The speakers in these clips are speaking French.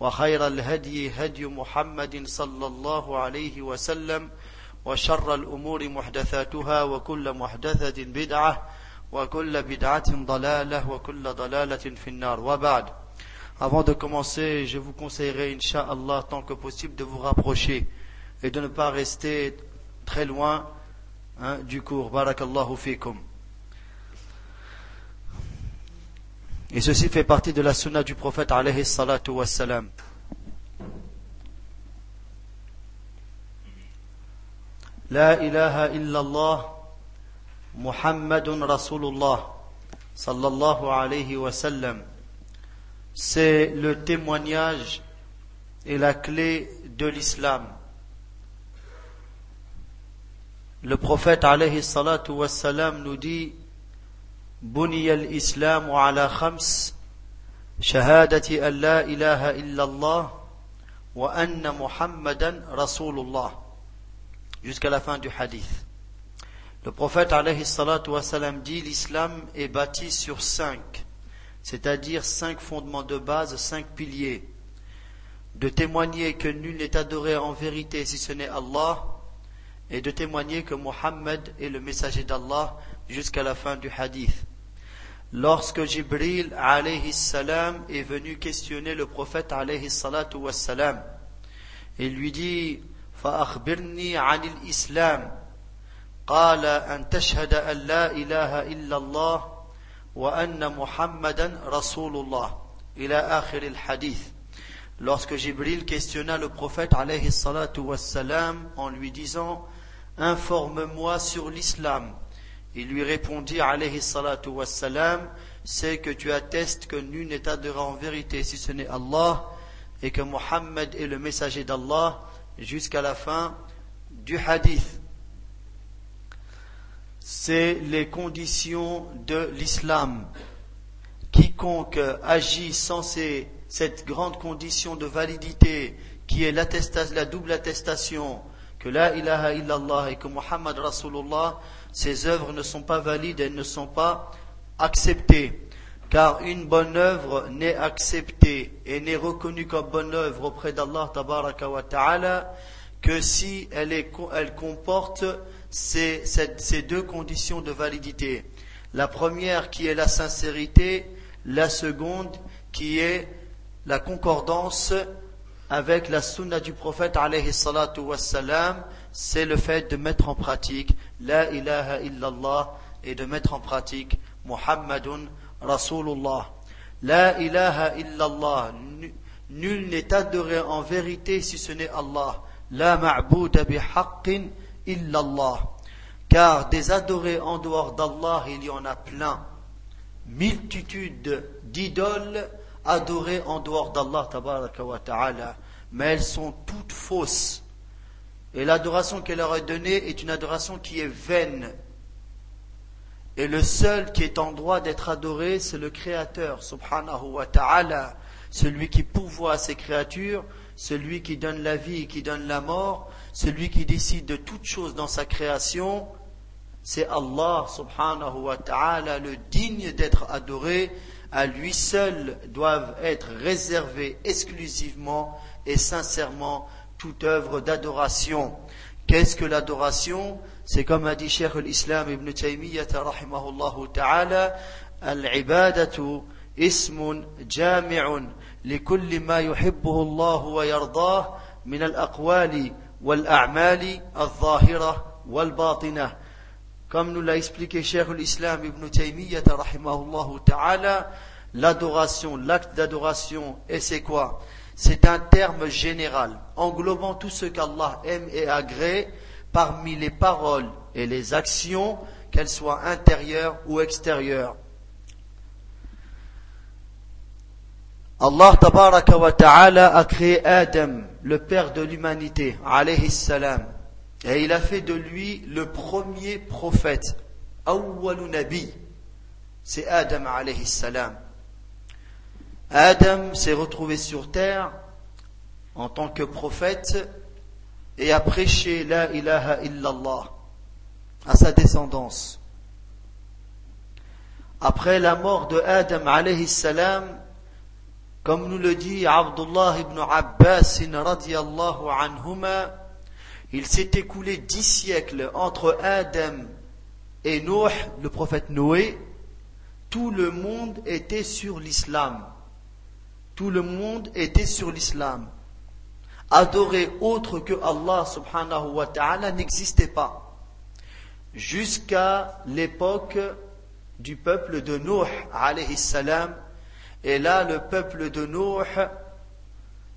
وخير الهدي هدي محمد صلى الله عليه وسلم وشر الأمور محدثاتها وكل محدثة بدعة وكل بدعة ضلالة وكل ضلالة في النار وبعد Avant de commencer, je vous conseillerais, Inch'Allah, tant que possible, de vous rapprocher et de ne pas rester très loin hein, du cours. Barakallahu fikum. Et ceci fait partie de la sunna du prophète alayhi salatu wassalam. La ilaha illallah Muhammadun Rasulullah sallallahu alayhi wa sallam. C'est le témoignage et la clé de l'islam. Le prophète alayhi salatu wassalam nous dit بني الإسلام على خمس شهادة أن لا إله إلا الله وأن محمدا رسول الله jusqu'à la fin du hadith. Le prophète alayhi salatu wassalam dit l'islam est bâti sur cinq, c'est-à-dire cinq fondements de base, cinq piliers. De témoigner que nul n'est adoré en vérité si ce n'est Allah, et de témoigner que Mohammed est le messager d'Allah jusqu'à la fin du hadith. Lorsque Jibril alayhi salam est venu questionner le prophète alayhi salatu wassalam, il lui dit فأخبرني عن الإسلام قال أن تشهد أن لا إله إلا الله وأن محمدا رسول الله إلى آخر الحديث Lorsque Jibril questionna le prophète alayhi salatu wassalam en lui disant Informe-moi sur l'islam. Il lui répondit salatu C'est que tu attestes que nul n'est adoré en vérité si ce n'est Allah et que Mohammed est le messager d'Allah jusqu'à la fin du hadith. C'est les conditions de l'islam. Quiconque agit sans ces, cette grande condition de validité qui est la double attestation que la ilaha illallah et que Muhammad Rasulullah, ces œuvres ne sont pas valides et ne sont pas acceptées. Car une bonne œuvre n'est acceptée et n'est reconnue comme bonne œuvre auprès d'Allah ta'ala que si elle, est, elle comporte ces, deux conditions de validité. La première qui est la sincérité, la seconde qui est la concordance avec la sunna du prophète alayhi c'est le fait de mettre en pratique la ilaha illallah et de mettre en pratique Muhammadun Rasulullah. La ilaha illallah. Nul n'est adoré en vérité si ce n'est Allah. La ma'bouda bihaqqin illallah. Car des adorés en dehors d'Allah, il y en a plein. Multitude d'idoles adorées en dehors d'Allah ta'ala. Mais elles sont toutes fausses. Et l'adoration qu'elle leur est donnée est une adoration qui est vaine. Et le seul qui est en droit d'être adoré, c'est le Créateur, subhanahu wa ta'ala, celui qui pourvoit ses créatures, celui qui donne la vie et qui donne la mort, celui qui décide de toutes choses dans sa création, c'est Allah, subhanahu wa ta'ala, le digne d'être adoré, à lui seul doivent être réservées exclusivement et sincèrement toute œuvre d'adoration. Qu'est-ce que l'adoration? C'est comme a dit Cheikh l'Islam ibn Taymiyyah rahimahullah ta'ala, al-ibadatu ismun jami'un likulli ma yuhibbuhu Allah wa yardah min al-aqwali wal-a'mali al-zahira wal-batinah. Comme nous l'a expliqué Cheikh l'Islam ibn Taymiyyah rahimahullah ta'ala, l'adoration, l'acte d'adoration, et c'est quoi? C'est un terme général, englobant tout ce qu'Allah aime et agrée parmi les paroles et les actions, qu'elles soient intérieures ou extérieures. Allah ta'ala a créé Adam, le père de l'humanité. Et il a fait de lui le premier prophète. Awwalu Nabi. C'est Adam alayhi salam. Adam s'est retrouvé sur terre en tant que prophète et a prêché la ilaha illallah à sa descendance. Après la mort de Adam alayhi salam, comme nous le dit Abdullah ibn Abbas radiallahu anhuma, il s'est écoulé dix siècles entre Adam et Noé, le prophète Noé. Tout le monde était sur l'islam. Tout le monde était sur l'islam. Adorer autre que Allah subhanahu wa ta'ala n'existait pas. Jusqu'à l'époque du peuple de salam. Et là, le peuple de Noé,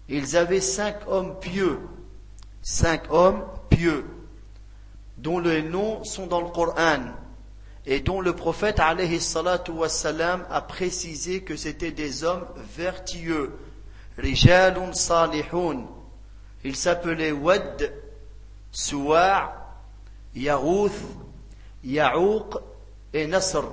ils avaient cinq hommes pieux cinq hommes pieux dont les noms sont dans le Coran et dont le prophète alayhi wassalam, a précisé que c'était des hommes vertueux. Rijalun salihun. Ils s'appelaient Wad, Suwa', Yarouth, Ya'ouq et Nasr.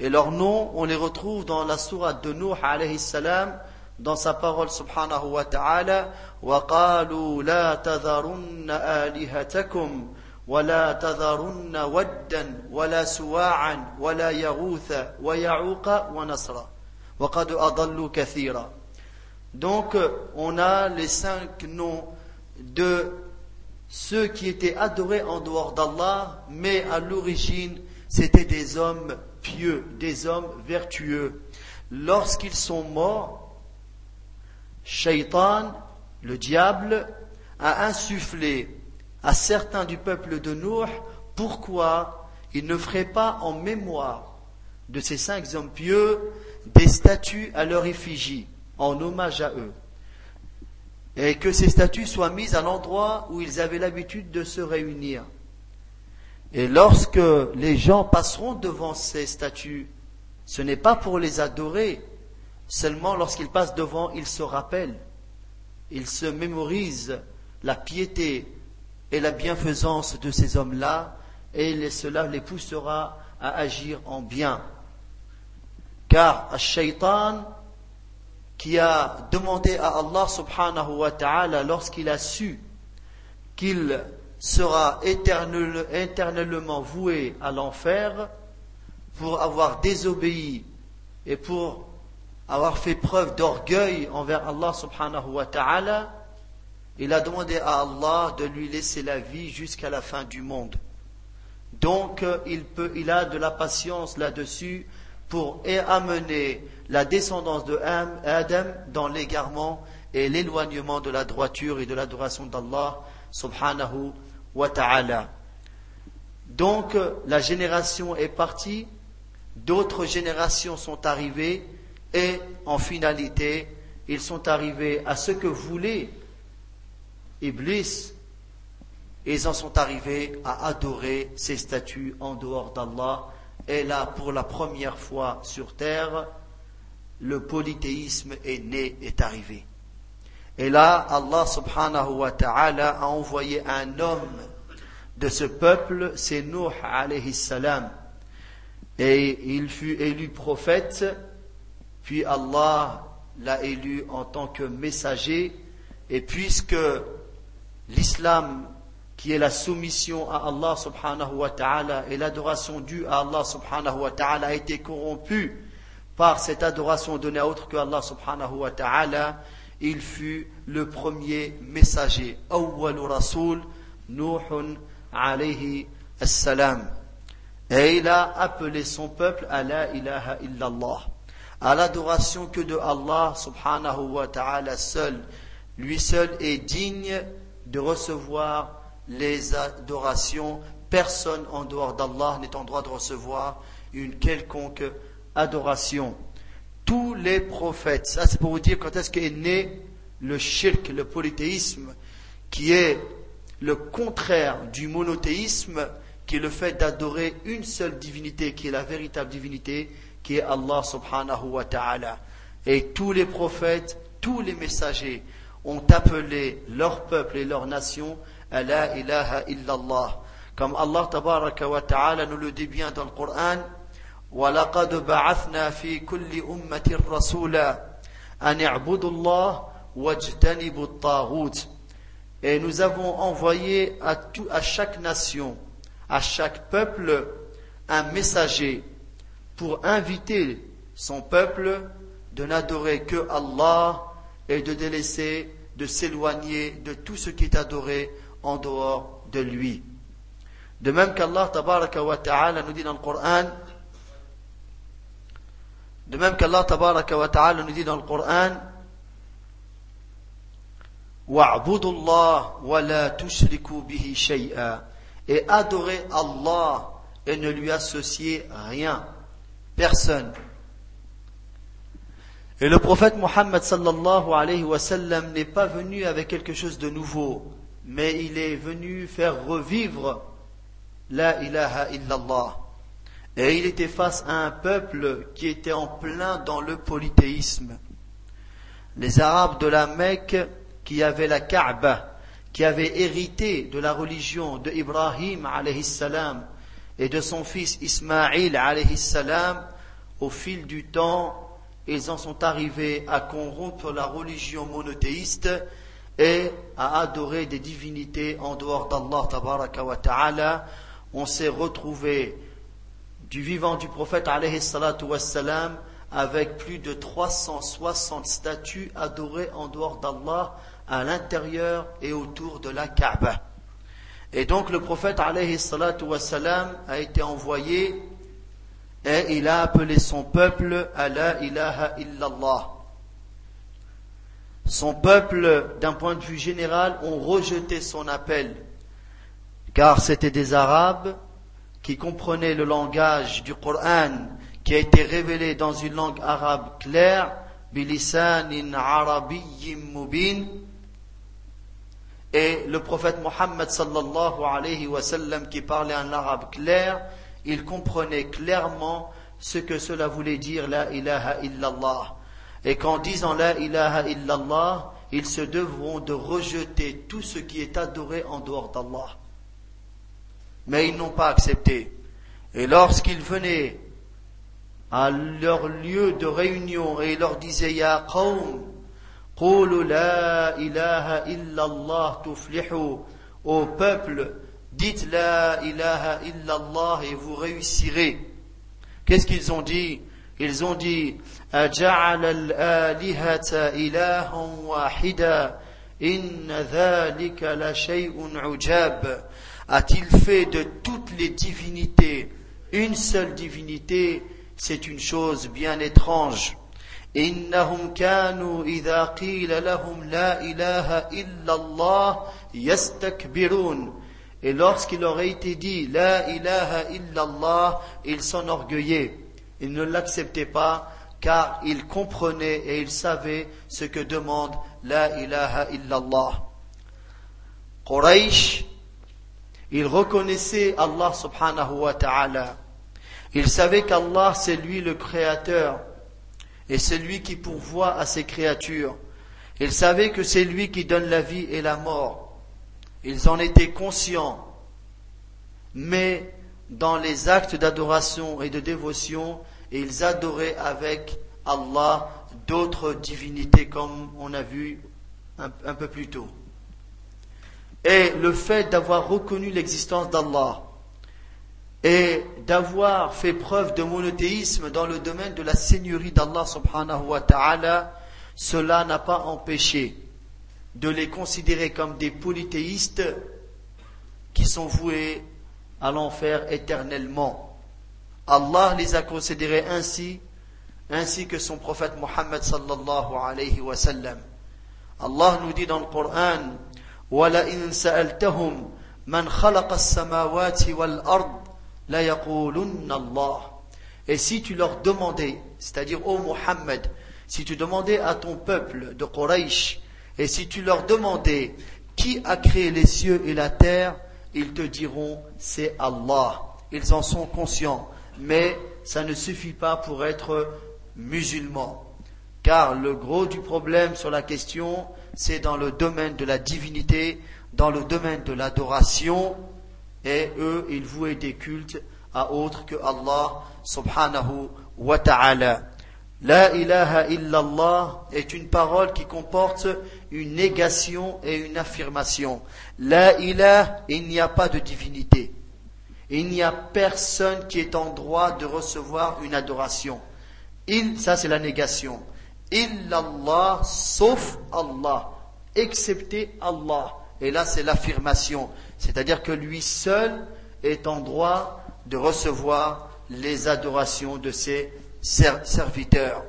Et leurs noms, on les retrouve dans la sourate de Nuh alayhi salam, dans sa parole subhanahu wa ta'ala وقالوا لا تذرن آلهتكم ولا تذرن ودا ولا سواعا ولا يغوث ويعوق ونصرا وقد أضلوا كثيرا Donc, on a les cinq noms de ceux qui étaient adorés en dehors d'Allah, mais à l'origine, c'était des hommes pieux, des hommes vertueux. Lorsqu'ils sont morts, Shaitan, le diable, a insufflé à certains du peuple de Nour pourquoi ils ne feraient pas en mémoire de ces cinq hommes pieux des statues à leur effigie, en hommage à eux. Et que ces statues soient mises à l'endroit où ils avaient l'habitude de se réunir. Et lorsque les gens passeront devant ces statues, ce n'est pas pour les adorer, Seulement lorsqu'ils passent devant, ils se rappellent, ils se mémorisent la piété et la bienfaisance de ces hommes-là, et cela les poussera à agir en bien. Car Shaitan, qui a demandé à Allah subhanahu wa ta'ala lorsqu'il a su qu'il sera éternellement voué à l'enfer pour avoir désobéi et pour avoir fait preuve d'orgueil envers Allah subhanahu wa ta'ala, il a demandé à Allah de lui laisser la vie jusqu'à la fin du monde. Donc il, peut, il a de la patience là-dessus pour amener la descendance de Adam dans l'égarement et l'éloignement de la droiture et de l'adoration d'Allah subhanahu wa ta'ala. Donc la génération est partie, d'autres générations sont arrivées, et en finalité, ils sont arrivés à ce que voulait Iblis. Ils en sont arrivés à adorer ces statues en dehors d'Allah. Et là, pour la première fois sur terre, le polythéisme est né, est arrivé. Et là, Allah subhanahu wa ta'ala a envoyé un homme de ce peuple, c'est Nuh alayhi salam. Et il fut élu prophète puis Allah l'a élu en tant que messager, et puisque l'islam, qui est la soumission à Allah subhanahu wa ta'ala et l'adoration due à Allah subhanahu wa ta'ala a été corrompu par cette adoration donnée à autre que Allah subhanahu wa ta'ala, il fut le premier messager. Awwalu Rasul, Nuhun alayhi salam. Et il a appelé son peuple à la ilaha illallah à l'adoration que de Allah subhanahu wa ta'ala seul, lui seul est digne de recevoir les adorations. Personne en dehors d'Allah n'est en droit de recevoir une quelconque adoration. Tous les prophètes, ça c'est pour vous dire quand est-ce qu'est né le shirk, le polythéisme, qui est le contraire du monothéisme, qui est le fait d'adorer une seule divinité, qui est la véritable divinité, qui est Allah subhanahu wa ta'ala. Et tous les prophètes, tous les messagers ont appelé leur peuple et leur nation à la ilaha illallah. Comme Allah tabaraka wa ta'ala nous le dit bien dans le Coran, وَلَقَدْ بَعَثْنَا فِي كُلِّ أُمَّةٍ رَسُولًا أَنِ اعْبُدُوا اللَّهَ وَاجْتَنِبُوا الطَّاغُوتِ Et nous avons envoyé à, tout, à chaque nation, à chaque peuple, un messager pour inviter son peuple de n'adorer que Allah et de délaisser, de s'éloigner de tout ce qui est adoré en dehors de lui. De même qu'Allah tabaraka wa ta'ala nous dit dans le Coran, de même qu'Allah tabaraka wa ta'ala nous dit dans le Coran, وَاعْبُدُوا اللَّهَ وَلَا تُشْرِكُوا بِهِ شَيْئًا Et adorer Allah et ne lui associer rien, personne. Et le prophète Mohammed sallallahu alayhi wa sallam n'est pas venu avec quelque chose de nouveau, mais il est venu faire revivre la ilaha illallah. Et il était face à un peuple qui était en plein dans le polythéisme. Les Arabes de la Mecque qui avaient la Kaaba, qui avaient hérité de la religion de Ibrahim alayhi salam et de son fils Ismaïl alayhi salam, au fil du temps, ils en sont arrivés à corrompre la religion monothéiste et à adorer des divinités en dehors d'Allah ta'ala. On s'est retrouvé du vivant du prophète alayhi salatu wassalam avec plus de 360 statues adorées en dehors d'Allah à l'intérieur et autour de la Kaaba. Et donc le prophète alayhi salatu wassalam a été envoyé et il a appelé son peuple à la ilaha illallah. Son peuple, d'un point de vue général, ont rejeté son appel, car c'était des Arabes qui comprenaient le langage du Coran, qui a été révélé dans une langue arabe claire, bilisanin arabiyyin mubin, et le prophète Mohammed sallallahu alayhi wa sallam qui parlait un arabe clair, il comprenait clairement ce que cela voulait dire la ilaha illallah. Et qu'en disant la ilaha illallah, ils se devront de rejeter tout ce qui est adoré en dehors d'Allah. Mais ils n'ont pas accepté. Et lorsqu'ils venaient à leur lieu de réunion et ils leur disaient Ya qawm, la ilaha illallah tuflihu, au peuple, dites la ilaha illallah et vous réussirez. Qu'est-ce qu'ils ont dit Ils ont dit أجعل الآلهة إلها واحدا إن ذلك لشيء عجاب A-t-il fait de toutes les divinités une seule divinité C'est une chose bien étrange. إنهم كانوا إذا قيل لهم لا إله إلا الله يستكبرون et lorsqu'il aurait été dit La ilaha illallah, il s'enorgueillait. Il ne l'acceptait pas car il comprenait et il savait ce que demande La ilaha illallah. Quraysh, il reconnaissait Allah subhanahu wa ta'ala. Il savait qu'Allah c'est lui le créateur et c'est lui qui pourvoit à ses créatures. Il savait que c'est lui qui donne la vie et la mort. Ils en étaient conscients, mais dans les actes d'adoration et de dévotion, ils adoraient avec Allah d'autres divinités comme on a vu un, peu plus tôt. Et le fait d'avoir reconnu l'existence d'Allah et d'avoir fait preuve de monothéisme dans le domaine de la seigneurie d'Allah subhanahu wa ta'ala, cela n'a pas empêché de les considérer comme des polythéistes qui sont voués à l'enfer éternellement. Allah les a considérés ainsi, ainsi que son prophète Mohammed sallallahu alayhi wa sallam. Allah nous dit dans le Coran وَلَئِن سَأَلْتَهُمْ مَنْ خَلَقَ السَّمَاوَاتِ وَالْأَرْضِ لَيَقُولُنَّ اللَّهِ Et si tu leur demandais, c'est-à-dire ô Muhammad, si tu demandais à ton peuple de Quraysh, et si tu leur demandais qui a créé les cieux et la terre, ils te diront c'est Allah. Ils en sont conscients, mais ça ne suffit pas pour être musulman. Car le gros du problème sur la question, c'est dans le domaine de la divinité, dans le domaine de l'adoration, et eux, ils vouaient des cultes à autre que Allah subhanahu wa ta'ala. La ilaha illallah est une parole qui comporte une négation et une affirmation. La ilaha, il n'y a pas de divinité. Il n'y a personne qui est en droit de recevoir une adoration. Il, ça c'est la négation. Illallah, sauf Allah, excepté Allah. Et là c'est l'affirmation. C'est-à-dire que lui seul est en droit de recevoir les adorations de ses serviteurs.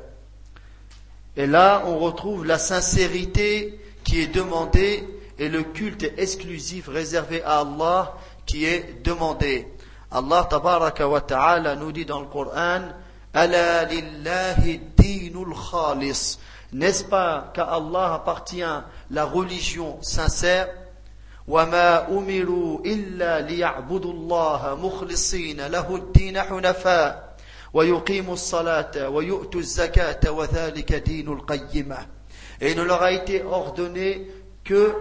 Et là, on retrouve la sincérité qui est demandée et le culte exclusif réservé à Allah qui est demandé. Allah tabaraka wa ta'ala nous dit dans le Coran Ala lillahi dinul khalis. N'est-ce pas qu'à Allah appartient la religion sincère وما أمروا إلا ليعبدوا الله مخلصين له الدين حنفاء ويقيموا الصلاة ويؤتوا الزكاة وذلك دين القيمة Et il ne leur a été ordonné que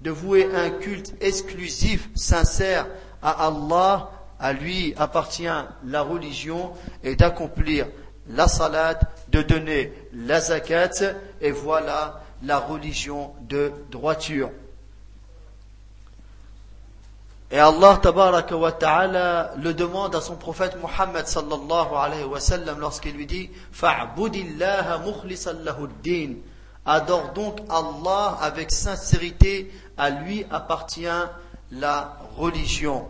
de vouer un culte exclusif, sincère à Allah, à lui appartient la religion, et d'accomplir la salat, de donner la zakat, et voilà la religion de droiture. Et Allah tabaraka wa ta'ala le demande à son prophète Muhammad sallallahu alayhi wa sallam lorsqu'il lui dit Fa'budillaha Adore donc Allah avec sincérité, à lui appartient la religion.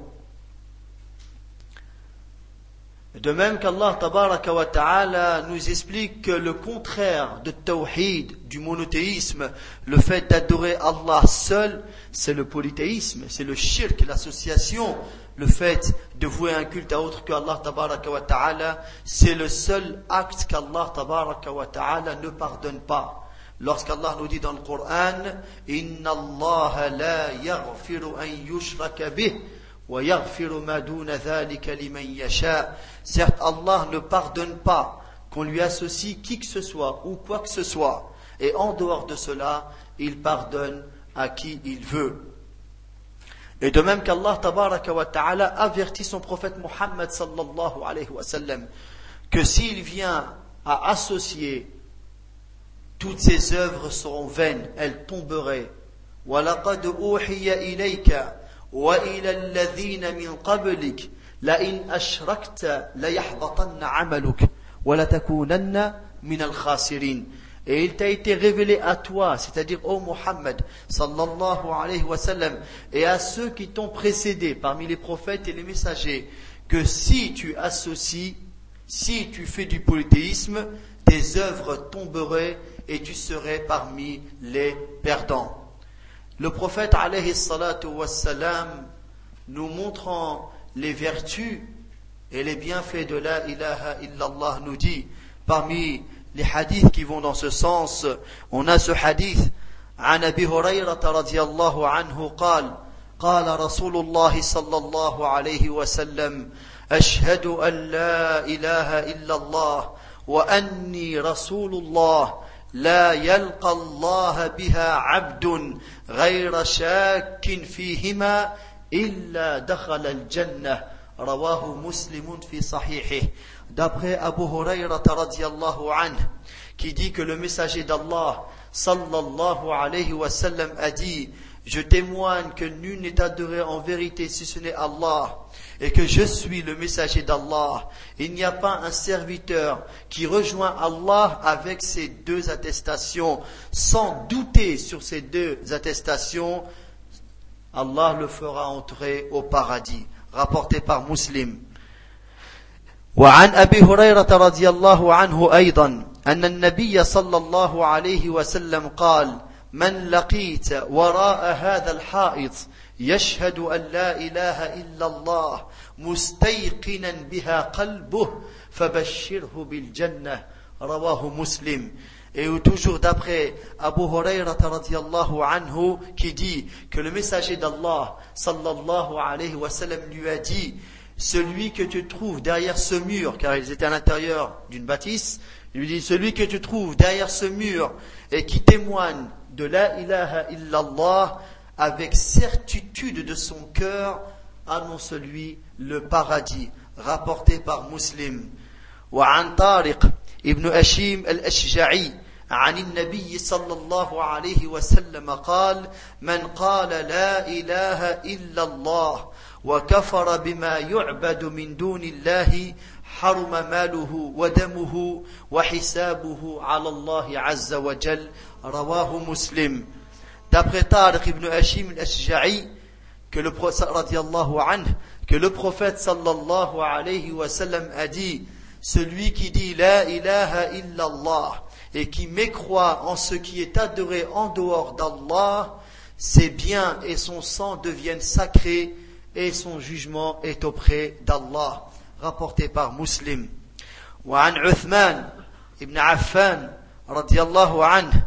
De même qu'Allah tabaraka wa ta'ala nous explique que le contraire de tawhid, du monothéisme, le fait d'adorer Allah seul, c'est le polythéisme, c'est le shirk, l'association, le fait de vouer un culte à autre que Allah wa ta'ala, c'est le seul acte qu'Allah wa ta'ala ne pardonne pas. Lorsqu'Allah nous dit dans le Coran, Inna Allah la yaghfiru an yushraka bih, Certes, Allah ne pardonne pas qu'on lui associe qui que ce soit ou quoi que ce soit. Et en dehors de cela, il pardonne à qui il veut. Et de même qu'Allah tabaraka wa ta'ala avertit son prophète Muhammad sallallahu alayhi wa sallam que s'il vient à associer toutes ses œuvres seront vaines, elles tomberaient. وإلى الذين من قبلك لئن أشركت ليحبطن عملك ولتكونن من الخاسرين Et il t'a été révélé à toi, c'est-à-dire au Muhammad, sallallahu wa et à ceux qui t'ont précédé parmi les prophètes et les messagers, que si tu associes, si tu fais du polythéisme, tes œuvres tomberaient et tu serais parmi les perdants. Le prophète alayhi wassalam, nous montrant les vertus et les bienfaits de la ilaha illallah, nous dit, parmi les hadiths qui vont dans ce sens, on a ce hadith عن ابي هريره رضي الله عنه قال قال رسول الله صلى الله عليه وسلم اشهد ان لا اله الا الله واني رسول الله لا يلقى الله بها عبد غير شاك فيهما إلا دخل الجنة رواه مسلم في صحيحه d'après Abu Hurayrata radiallahu anhu qui dit que le messager d'Allah sallallahu alayhi wa sallam a dit je témoigne que nul n'est adoré en vérité si ce n'est Allah et que je suis le messager d'Allah. Il n'y a pas un serviteur qui rejoint Allah avec ces deux attestations, sans douter sur ces deux attestations, Allah le fera entrer au paradis. Rapporté par Muslim. وعن أبي هريرة رضي الله عنه أيضا أن النبي صلى الله عليه وسلم قال من لقيت وراء هذا الحائط يشهد أن لا إله إلا الله مستيقنا بها قلبه فبشره بالجنة رواه مسلم. Et toujours d'après Abu Hurairah radiallahu anhu qui dit que le messager d'Allah sallallahu alayhi wa sallam lui a dit celui que tu trouves derrière ce mur, car ils étaient à l'intérieur d'une bâtisse, il lui dit celui que tu trouves derrière ce mur et qui témoigne de la ilaha illallah avec certitude de son cœur, annonce-lui le paradis, rapporté par Muslim. وعن طارق ابن أشيم الأشجعي عن النبي صلى الله عليه وسلم قال من قال لا إله إلا الله وكفر بما يعبد من دون الله حرم ماله ودمه وحسابه على الله عز وجل رواه مسلم D'après Tariq ibn Hashim al-Ashja'i, que le que le prophète sallallahu alayhi wa sallam a dit, celui qui dit la ilaha illallah et qui mécroit en ce qui est adoré en dehors d'Allah, ses biens et son sang deviennent sacrés et son jugement est auprès d'Allah, rapporté par Muslim. وعن عثمان ابن عفان رضي الله عنه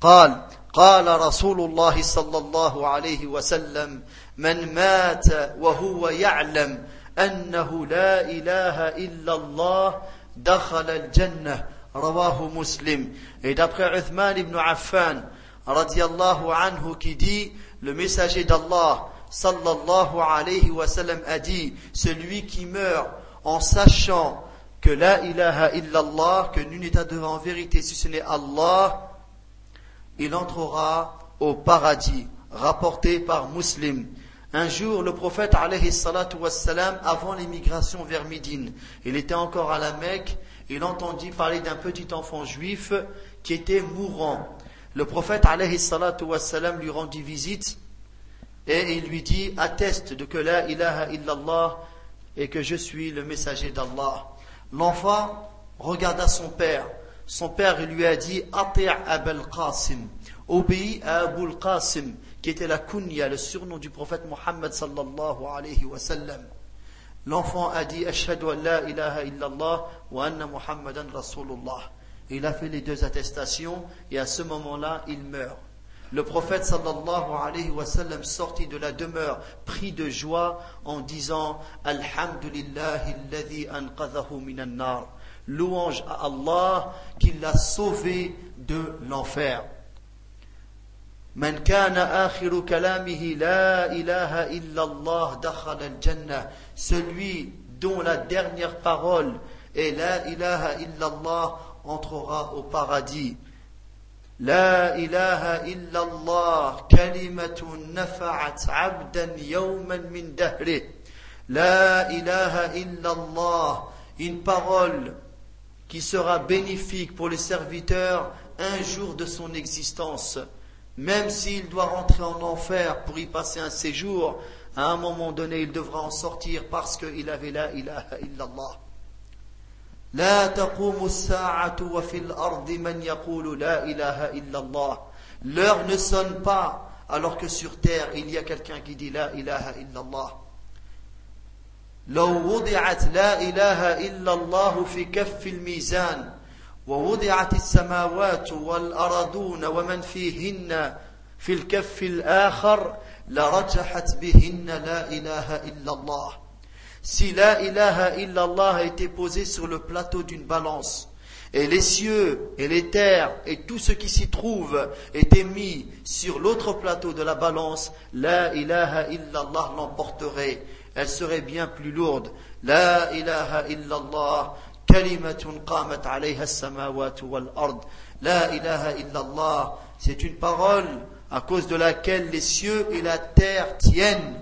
قال قال رسول الله صلى الله عليه وسلم من مات وهو يعلم أنه لا إله إلا الله دخل الجنة رواه مسلم إذا d'après عثمان بن عفان رضي الله عنه qui dit le messager sallallahu alayhi wa sallam a dit celui qui meurt en sachant que la ilaha illallah que nul n'est adoré en vérité si ce n'est Allah il entrera au paradis, rapporté par Muslim. Un jour, le prophète, alayhi salatu wassalam, avant l'émigration vers Médine, il était encore à la Mecque, il entendit parler d'un petit enfant juif qui était mourant. Le prophète, alayhi salatu wassalam, lui rendit visite et il lui dit, atteste de que la ilaha illallah et que je suis le messager d'Allah. L'enfant regarda son père son père lui a dit Ati' Abul Qasim, obéis à Abul Qasim, qui était la kunya, le surnom du prophète Muhammad sallallahu alayhi wa sallam. L'enfant a dit Ashhadu an la ilaha illallah wa anna Muhammadan Rasulullah. Il a fait les deux attestations et à ce moment-là, il meurt. Le prophète sallallahu alayhi wa sallam sortit de la demeure pris de joie en disant Alhamdulillahi alladhi anqadhahu minan nar. Louange à Allah qui l'a sauvé de l'enfer. من كان آخر كلامه لا إله إلا الله دخل الجنة celui dont la dernière parole est la ilaha illallah entrera au paradis لا إله إلا الله كلمة نفعت عبدا يوما من دهره لا إله إلا الله une parole qui sera bénéfique pour les serviteurs un jour de son existence. Même s'il doit rentrer en enfer pour y passer un séjour, à un moment donné, il devra en sortir parce qu'il avait la ilaha illallah. L'heure ne sonne pas alors que sur terre il y a quelqu'un qui dit la ilaha illallah. لو وضعت لا إله إلا الله في كف الميزان ووضعت السماوات والأرضون ومن فيهن في الكف الآخر لرجحت بهن لا إله إلا الله Si la ilaha illallah a été posée sur le plateau d'une balance, et les cieux et les terres et tout ce qui s'y trouve étaient mis sur l'autre plateau de la balance, la ilaha illallah l'emporterait elle serait bien plus lourde. La ilaha illallah, kalimatun qamat alayha samawatu wal ard. La ilaha illallah, c'est une parole à cause de laquelle les cieux et la terre tiennent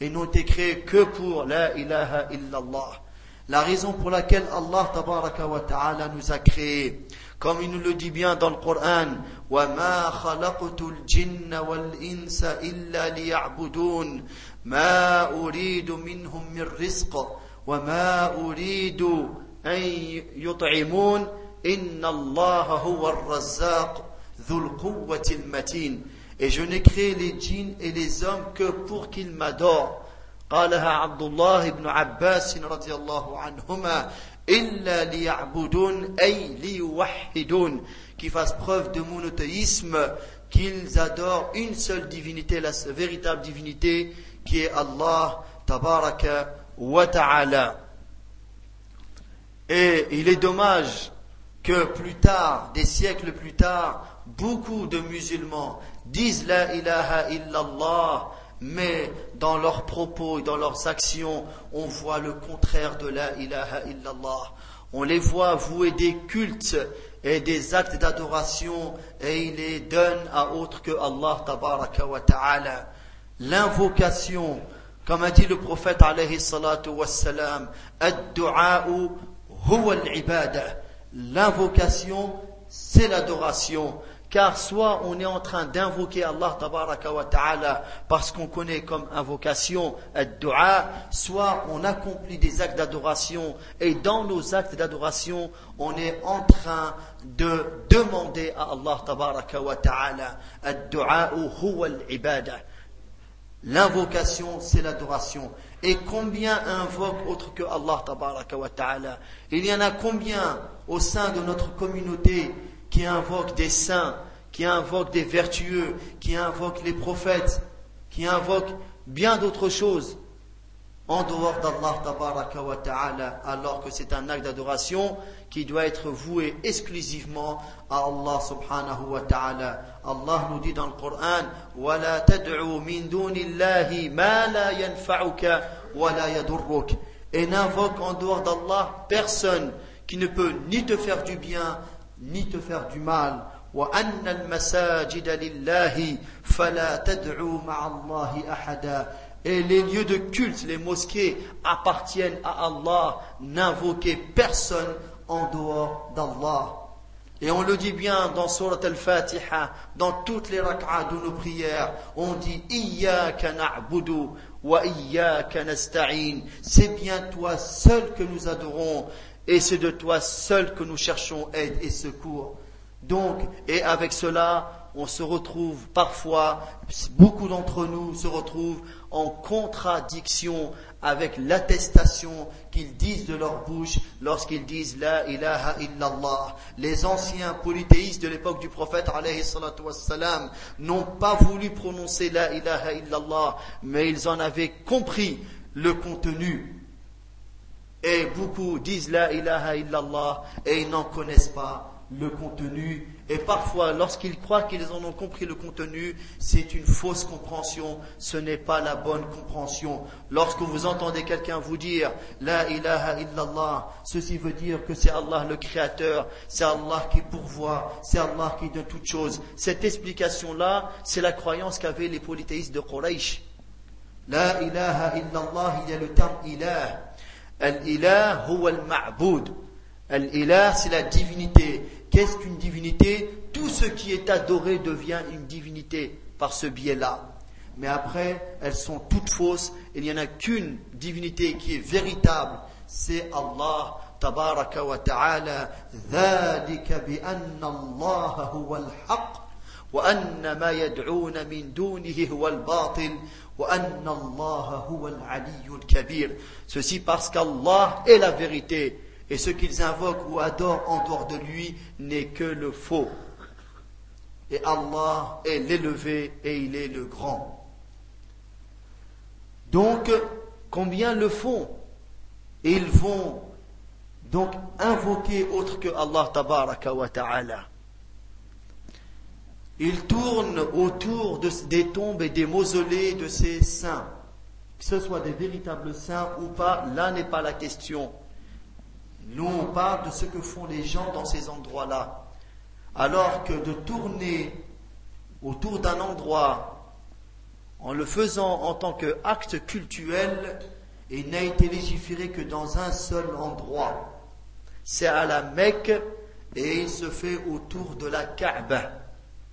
et n'ont été créés que pour la ilaha illallah. La raison pour laquelle Allah tabaraka wa ta'ala nous a créés, comme il nous le dit bien dans le Coran, وَمَا خَلَقْتُ الْجِنَّ وَالْإِنسَ إِلَّا لِيَعْبُدُونَ ما أريد منهم من رزق وما أريد أن يطعمون إن الله هو الرزاق Et je n'ai créé les djinns et les hommes que pour qu'ils m'adorent. قالها عبد الله بن عباس رضي الله عنهما إلا ليعبدون أي ليوحدون qui fassent preuve de monothéisme qu'ils adorent une seule divinité la véritable divinité qui est Allah tabaraka wa ta'ala et il est dommage que plus tard, des siècles plus tard, beaucoup de musulmans disent la ilaha illallah, mais dans leurs propos et dans leurs actions, on voit le contraire de la ilaha illallah. On les voit vouer des cultes et des actes d'adoration et ils les donnent à autre que Allah tabaraka wa ta'ala. L'invocation, comme a dit le prophète alayhi salatu wassalam, ad-du'a'u huwa al-ibadah L'invocation, c'est l'adoration. Car soit on est en train d'invoquer Allah tabaraka wa ta'ala parce qu'on connaît comme invocation dua soit on accomplit des actes d'adoration et dans nos actes d'adoration, on est en train de demander à Allah tabaraka wa ta'ala ad-du'a huwa al-ibadah. L'invocation, c'est l'adoration. Et combien invoquent autre que Allah tabaraka wa ta'ala? Il y en a combien au sein de notre communauté qui invoquent des saints, qui invoquent des vertueux, qui invoquent les prophètes, qui invoquent bien d'autres choses en dehors d'Allah tabaraka wa ta'ala, alors que c'est un acte d'adoration qui doit être voué exclusivement à Allah subhanahu wa ta'ala. Allah nous dit dans le Coran, وَلَا تَدْعُوا مِن دُونِ اللَّهِ مَا لَا يَنْفَعُكَ وَلَا يَضُرُّكَ Et n'invoque en dehors d'Allah personne qui ne peut ni te faire du bien, ni te faire du mal. وأن المساجد لله فلا تدعوا مع الله أحدا et les lieux de culte, les mosquées appartiennent à Allah. N'invoquez personne en dehors d'Allah. Et on le dit bien dans Surat al-Fatiha, dans toutes les rak'ahs de nos prières, on dit Iyyaka na'budu wa iyyaka nasta'in. C'est bien toi seul que nous adorons et c'est de toi seul que nous cherchons aide et secours. Donc, et avec cela, on se retrouve parfois, beaucoup d'entre nous se retrouvent en contradiction avec l'attestation qu'ils disent de leur bouche lorsqu'ils disent La ilaha illallah. Les anciens polythéistes de l'époque du prophète n'ont pas voulu prononcer La ilaha illallah, mais ils en avaient compris le contenu. Et beaucoup disent La ilaha illallah et ils n'en connaissent pas le contenu. Et parfois, lorsqu'ils croient qu'ils en ont compris le contenu, c'est une fausse compréhension, ce n'est pas la bonne compréhension. Lorsque vous entendez quelqu'un vous dire La ilaha illallah, ceci veut dire que c'est Allah le Créateur, c'est Allah qui pourvoit, c'est Allah qui donne toutes choses. Cette explication-là, c'est la croyance qu'avaient les polythéistes de Quraysh. La ilaha illallah, il y a le terme ilah. Al-ilah huwa al-ma'boud. Al-ilah, c'est la divinité. Qu'est-ce qu'une divinité Tout ce qui est adoré devient une divinité par ce biais-là. Mais après, elles sont toutes fausses. Il n'y en a qu'une divinité qui est véritable. C'est Allah. tabaraka wa ta'ala. ذلك بأن الله هو الحق وأن ما يدعون من دونه هو الباطل Ceci parce qu'Allah est la vérité et ce qu'ils invoquent ou adorent en dehors de lui n'est que le faux. Et Allah est l'élevé et il est le grand. Donc, combien le font? Ils vont donc invoquer autre que Allah Ta'ala. Ils tournent autour des tombes et des mausolées de ces saints. Que ce soit des véritables saints ou pas, là n'est pas la question. Nous, on parle de ce que font les gens dans ces endroits-là. Alors que de tourner autour d'un endroit en le faisant en tant qu'acte cultuel, il n'a été légiféré que dans un seul endroit. C'est à la Mecque et il se fait autour de la Kaaba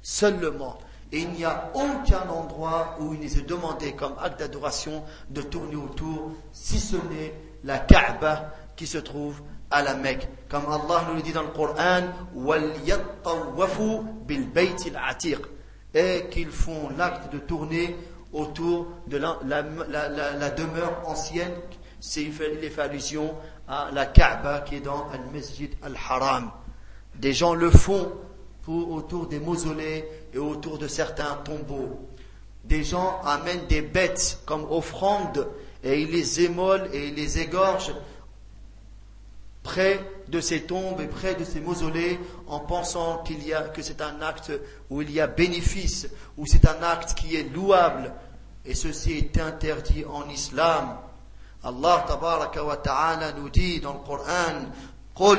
seulement. Et il n'y a aucun endroit où il est demandé comme acte d'adoration de tourner autour, si ce n'est la Kaaba qui se trouve à la Mecque. Comme Allah nous le dit dans le Coran, et qu'ils font l'acte de tourner autour de la, demeure ancienne. C'est, il fait allusion à la Kaaba qui est dans Al-Masjid Al-Haram. Des gens le font pour, autour des mausolées et autour de certains tombeaux. Des gens amènent des bêtes comme offrande et ils les émolent et ils les égorgent près de ces tombes et près de ces mausolées en pensant qu'il y a, que c'est un acte où il y a bénéfice, où c'est un acte qui est louable. Et ceci est interdit en islam. Allah tabaraka wa ta'ala nous dit dans le Coran, قل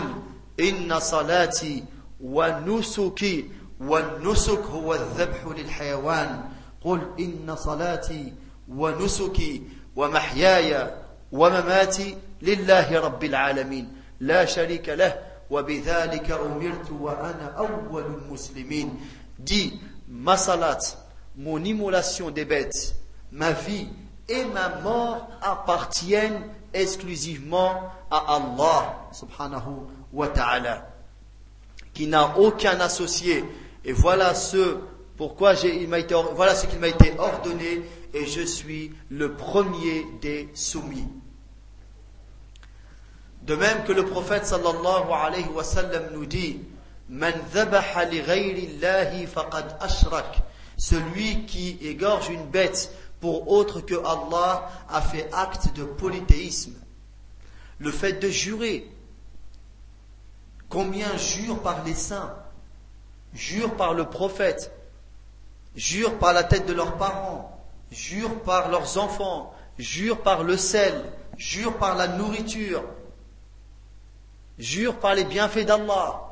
إن صلاتي ونسكي والنسك هو الذبح للحيوان. قل إن صلاتي ونسكي ومحياي ومماتي لله رب العالمين. لا شريك له وبذلك أمرت وأنا أول المسلمين. Dit ma salat mon immolation des bêtes ma vie et ma mort appartiennent exclusivement à Allah subhanahu wa ta'ala. Qui n'a aucun associé et voilà ce pourquoi il m'a été, voilà ce qu'il m'a été ordonné et je suis le premier des soumis de même que le prophète sallallahu alayhi wa sallam nous dit Man. Celui qui égorge une bête pour autre que Allah a fait acte de polythéisme. Le fait de jurer. Combien jurent par les saints Jurent par le prophète Jurent par la tête de leurs parents Jurent par leurs enfants Jurent par le sel Jurent par la nourriture jure par les bienfaits d'Allah.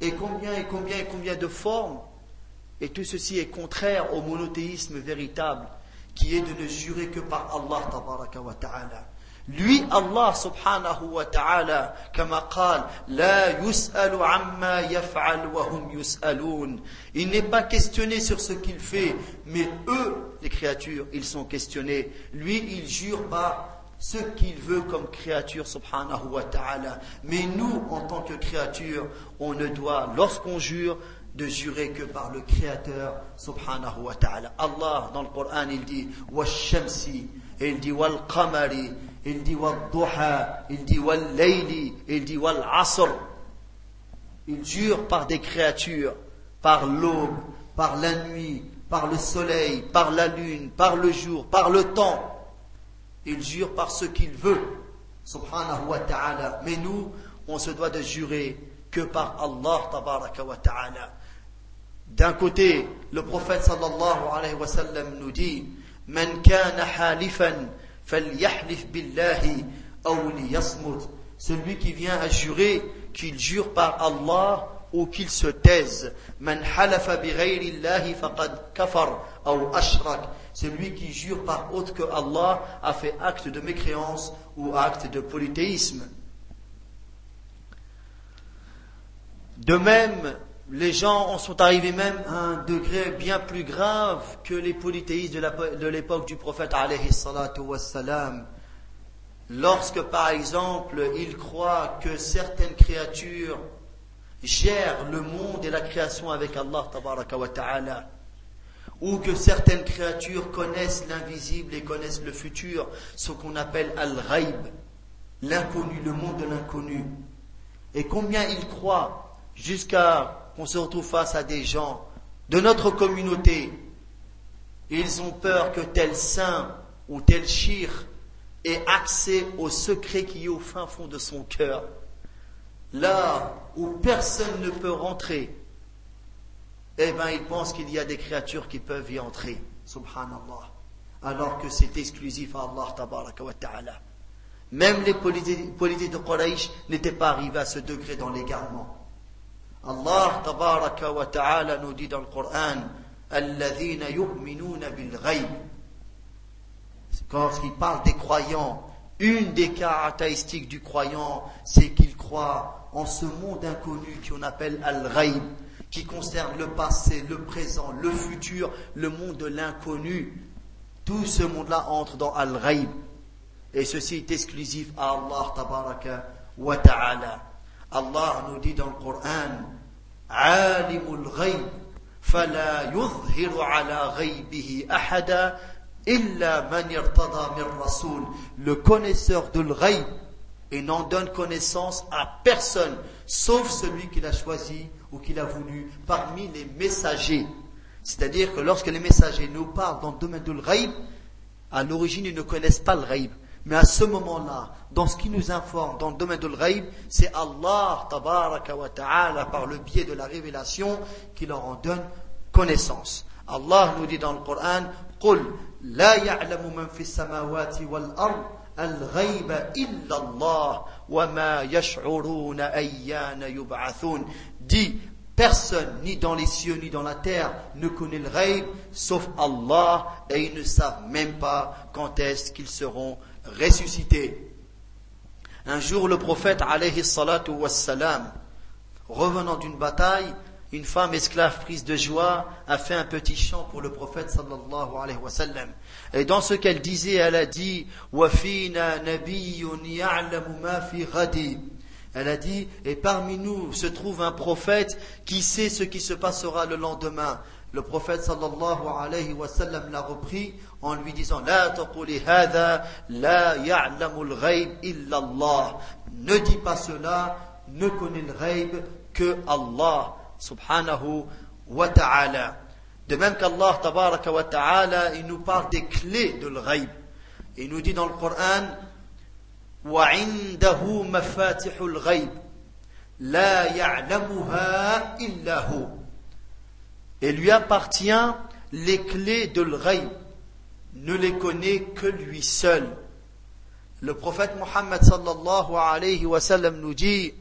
Et combien et combien et combien de formes. Et tout ceci est contraire au monothéisme véritable, qui est de ne jurer que par Allah ta'ala. Lui, Allah subhanahu wa ta'ala, comme قال, لا يسأل عما يفعل وهم يسألون. Il n'est pas questionné sur ce qu'il fait, mais eux, les créatures, ils sont questionnés. Lui, il jure pas ce qu'il veut comme créature, subhanahu wa ta'ala. Mais nous, en tant que créature, on ne doit, lorsqu'on jure, de jurer que par le Créateur, subhanahu wa ta'ala. Allah, dans le Coran, il dit, wa shamsi, il dit wal qamari, il dit wal duha, il dit wal layli, il dit wal asr. Il jure par des créatures, par l'aube, par la nuit, par le soleil, par la lune, par le jour, par le temps. Il jure par ce qu'il veut, subhanahu wa ta'ala. Mais nous, on se doit de jurer que par Allah tabaraka wa ta'ala. D'un côté, le prophète sallallahu alayhi wa sallam nous dit Celui qui vient à jurer, qu'il jure par Allah ou qu'il se taise. Celui qui jure par autre que Allah a fait acte de mécréance ou acte de polythéisme. De même, les gens en sont arrivés même à un degré bien plus grave que les polythéistes de l'époque du prophète alayhi salatu wassalam. Lorsque, par exemple, ils croient que certaines créatures gèrent le monde et la création avec Allah wa ta'ala, ou que certaines créatures connaissent l'invisible et connaissent le futur, ce qu'on appelle al-ghaib, l'inconnu, le monde de l'inconnu. Et combien ils croient jusqu'à qu'on se retrouve face à des gens de notre communauté. Ils ont peur que tel saint ou tel shir ait accès au secret qui est au fin fond de son cœur. Là où personne ne peut rentrer, eh bien, ils pensent qu'il y a des créatures qui peuvent y entrer, subhanallah, alors que c'est exclusif à Allah, tabaraka ta'ala. Même les politiques de Quraysh n'étaient pas arrivés à ce degré dans l'égarement. Allah tabaraka wa ta'ala nous dit dans le Coran Alladhina yu'minuna bil ghaib. Quand il parle des croyants, une des caractéristiques du croyant, c'est qu'il croit en ce monde inconnu qu'on appelle Al-Ghaib, qui concerne le passé, le présent, le futur, le monde de l'inconnu. Tout ce monde-là entre dans Al-Ghaib. Et ceci est exclusif à Allah Tabaraka wa Ta'ala. Allah nous dit dans le Coran, Alimul ghayb, fala yuzhiru ala ghaybihi ahada illa man rasoul. Le connaisseur de l'ghayb et n'en donne connaissance à personne, sauf celui qu'il a choisi ou qu'il a voulu parmi les messagers. C'est-à-dire que lorsque les messagers nous parlent dans le domaine de l'ghaib, à l'origine ils ne connaissent pas le. Mais à ce moment-là, dans ce qui nous informe dans le domaine de l'ghaib, c'est Allah tabaraka wa ta'ala par le biais de la révélation qui leur en donne connaissance. Allah nous dit dans le Coran, قل لا يعلم من في السماوات والأرض الغيب إلا الله وما يشعرون أيان يبعثون dit Personne, ni dans les cieux, ni dans la terre, ne connaît le rêve, sauf Allah, et ils ne savent même pas quand est-ce qu'ils seront ressuscité. Un jour, le prophète, alayhi salatu wassalam, revenant d'une bataille, une femme esclave prise de joie a fait un petit chant pour le prophète sallallahu alayhi wa sallam. Et dans ce qu'elle disait, elle a dit, Elle a dit, et parmi nous se trouve un prophète qui sait ce qui se passera le lendemain. Le prophète sallallahu alayhi wa sallam l'a repris en lui disant, La taquli hadha, la ya'lamul ghayb illa Allah. Ne dis pas cela, ne connaît le ghaib que Allah subhanahu wa ta'ala. De même qu'Allah tabaraka wa ta'ala, il nous parle des clés de le Il nous dit dans le Coran, وعنده مفاتح الغيب لا يعلمها إلا هو Et lui appartient les clés de l'ghaib, ne les connaît que lui seul. Le prophète Muhammad sallallahu alayhi wa sallam nous dit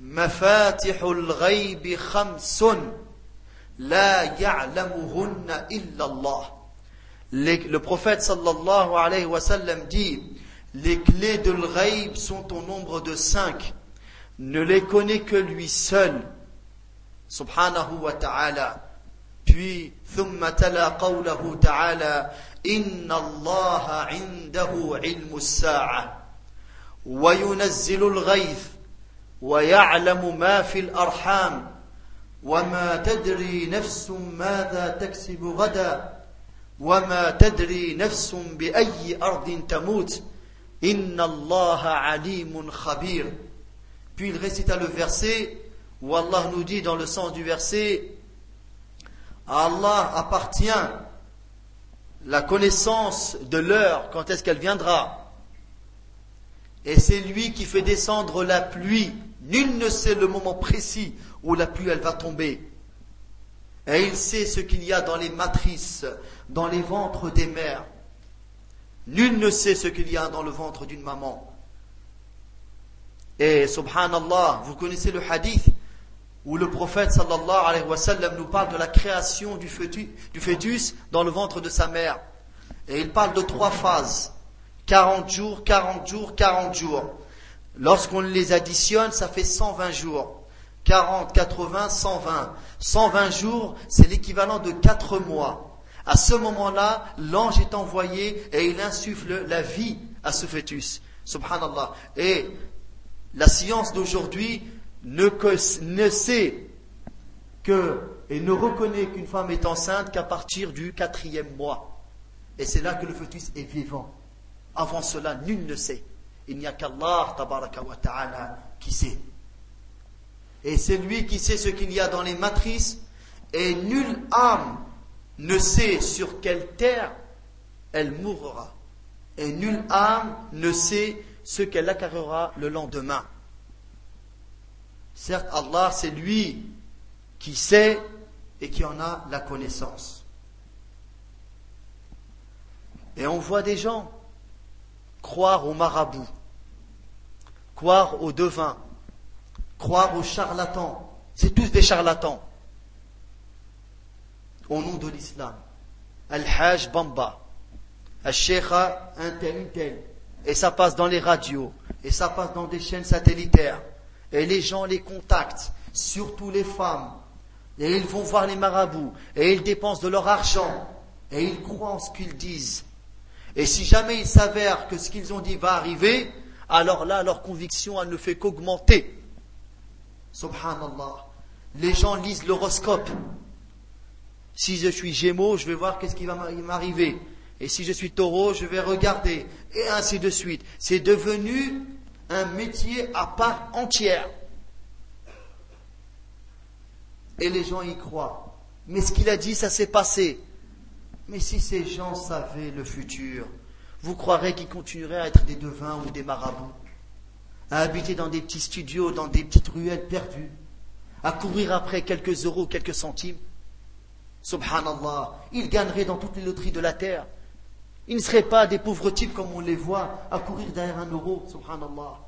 مفاتح الغيب خمس لا يعلمهن إلا الله. Le prophète sallallahu alayhi wa sallam dit Les clés de l'ghaib sont au nombre de cinq. Ne les connaît que lui seul. Wa ta'ala. Puis, ثم تلا قوله تعالى إن الله عنده علم الساعة وينزل الغيث ويعلم ما في الأرحام وما تدري نفس ماذا تكسب غدا وما تدري نفس بأي أرض تموت Inna Allah alimun khabir. Puis il récita le verset où Allah nous dit dans le sens du verset à Allah appartient la connaissance de l'heure, quand est-ce qu'elle viendra. Et c'est lui qui fait descendre la pluie. Nul ne sait le moment précis où la pluie va tomber. Et il sait ce qu'il y a dans les matrices, dans les ventres des mères. Nul ne sait ce qu'il y a dans le ventre d'une maman. Et subhanallah, vous connaissez le hadith où le prophète sallallahu alayhi wa sallam nous parle de la création du fœtus, dans le ventre de sa mère. Et il parle de trois phases. 40 jours, 40 jours, 40 jours. Lorsqu'on les additionne, ça fait 120 jours. 40, 80, 120. 120 jours, c'est l'équivalent de 4 mois. À ce moment-là, l'ange est envoyé et il insuffle la vie à ce fœtus. Subhanallah. Et la science d'aujourd'hui ne, sait que et ne reconnaît qu'une femme est enceinte qu'à partir du quatrième mois. Et c'est là que le fœtus est vivant. Avant cela, nul ne sait. Il n'y a qu'Allah ta'ala qui sait. Et c'est lui qui sait ce qu'il y a dans les matrices et nulle âme ne sait sur quelle terre elle mourra. Et nulle âme ne sait ce qu'elle acquérera le lendemain. Certes, Allah, c'est lui qui sait et qui en a la connaissance. Et on voit des gens croire aux marabouts, croire aux devins, croire aux charlatans. C'est tous des charlatans au nom de l'islam. Al-Hajj Bamba, Al-Sheikha un tel. Et ça passe dans les radios, et ça passe dans des chaînes satellitaires. Et les gens les contactent, surtout les femmes. Et ils vont voir les marabouts, et ils dépensent de leur argent, et ils croient en ce qu'ils disent. Et si jamais il s'avère que ce qu'ils ont dit va arriver, alors là, leur conviction, ne fait qu'augmenter. Subhanallah. Les gens lisent l'horoscope. Si je suis Gémeaux, je vais voir qu'est-ce qui va m'arriver. Et si je suis Taureau, je vais regarder. Et ainsi de suite. C'est devenu un métier à part entière. Et les gens y croient. Mais ce qu'il a dit, ça s'est passé. Mais si ces gens savaient le futur, vous croirez qu'ils continueraient à être des devins ou des marabouts, à habiter dans des petits studios, dans des petites ruelles perdues, à courir après quelques euros, quelques centimes Subhanallah, ils gagneraient dans toutes les loteries de la terre. Ils ne seraient pas des pauvres types comme on les voit à courir derrière un euro, subhanallah.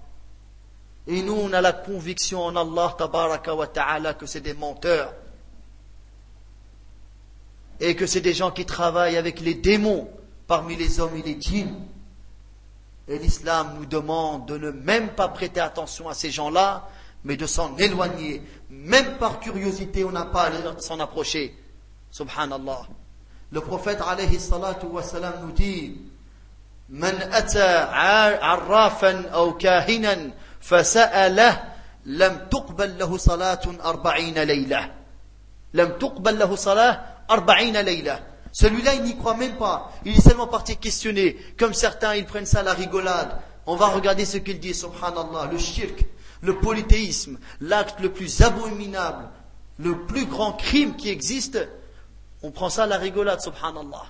Et nous, on a la conviction en Allah, tabaraka wa ta'ala, que c'est des menteurs. Et que c'est des gens qui travaillent avec les démons parmi les hommes et les djinns. Et l'islam nous demande de ne même pas prêter attention à ces gens-là, mais de s'en éloigner. Même par curiosité, on n'a pas à s'en approcher. Subhanallah. Le prophète alayhi salatu wa salam nous dit من أتى عرافا أو كاهنا فسأله لم تقبل له صلاة أربعين ليلة لم تقبل له صلاة أربعين ليلة Celui-là, il n'y croit même pas. Il est seulement parti questionner. Comme certains, ils prennent ça à la rigolade. On va regarder ce qu'il dit, subhanallah. Le shirk, le polythéisme, l'acte le plus abominable, le plus grand crime qui existe, on prend ça à la rigolade, subhanallah.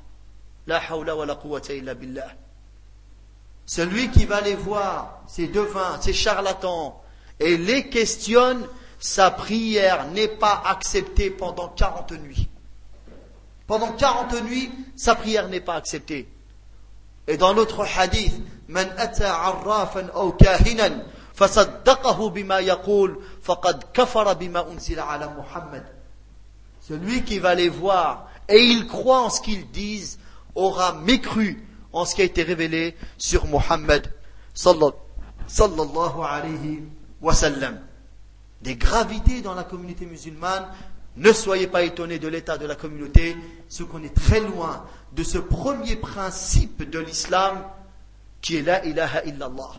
La hawla wa la quwwata illa billah. Celui qui va les voir, ces devins, ces charlatans, et les questionne, sa prière n'est pas acceptée pendant 40 nuits. Pendant 40 nuits, sa prière n'est pas acceptée. Et dans l'autre hadith, من أتى عرافا أو كاهنا فصدقه بما يقول فقد كفر بما أنزل على محمد celui qui va les voir et il croit en ce qu'ils disent aura mécru en ce qui a été révélé sur Muhammad sallallahu alayhi wa sallam. Des gravités dans la communauté musulmane, ne soyez pas étonnés de l'état de la communauté, ce qu'on est très loin de ce premier principe de l'islam qui est la ilaha illallah.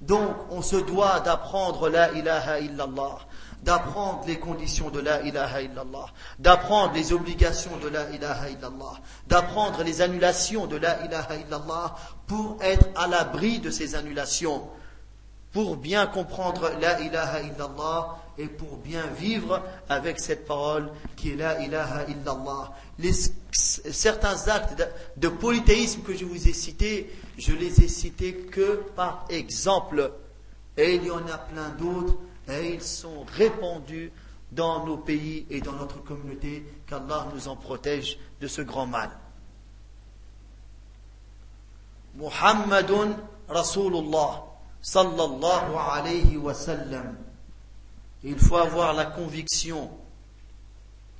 Donc, on se doit d'apprendre la ilaha illallah d'apprendre les conditions de la ilaha illallah, d'apprendre les obligations de la ilaha illallah, d'apprendre les annulations de la ilaha illallah pour être à l'abri de ces annulations, pour bien comprendre la ilaha illallah et pour bien vivre avec cette parole qui est la ilaha illallah. certains actes de, de polythéisme que je vous ai cités, je les ai cités que par exemple. Et il y en a plein d'autres et ils sont répandus dans nos pays et dans notre communauté, qu'Allah nous en protège de ce grand mal. Muhammadun Rasulullah sallallahu alayhi wa sallam. Il faut avoir la conviction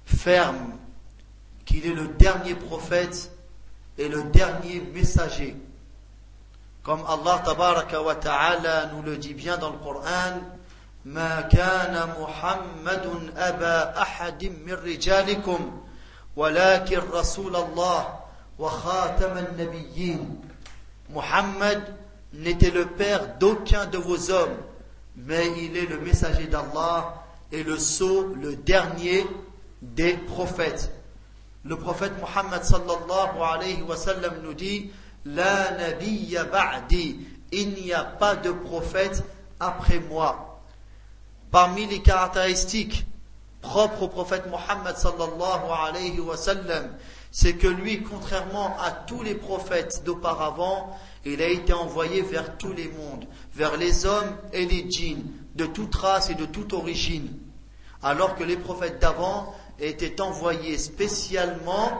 ferme qu'il est le dernier prophète et le dernier messager. Comme Allah tabaraka wa ta'ala nous le dit bien dans le Coran, ما كان محمد أبا أحد من رجالكم ولكن رسول الله وخاتم النبيين Muhammad n'était le père d'aucun de vos hommes, mais il est le messager d'Allah et le sceau, le dernier des prophètes. Le prophète Muhammad sallallahu alayhi wa sallam nous dit La nabiyya ba'di, il n'y a pas de prophète après moi. Parmi les caractéristiques propres au prophète Mohammed sallallahu alayhi wa c'est que lui, contrairement à tous les prophètes d'auparavant, il a été envoyé vers tous les mondes, vers les hommes et les djinns, de toute race et de toute origine. Alors que les prophètes d'avant étaient envoyés spécialement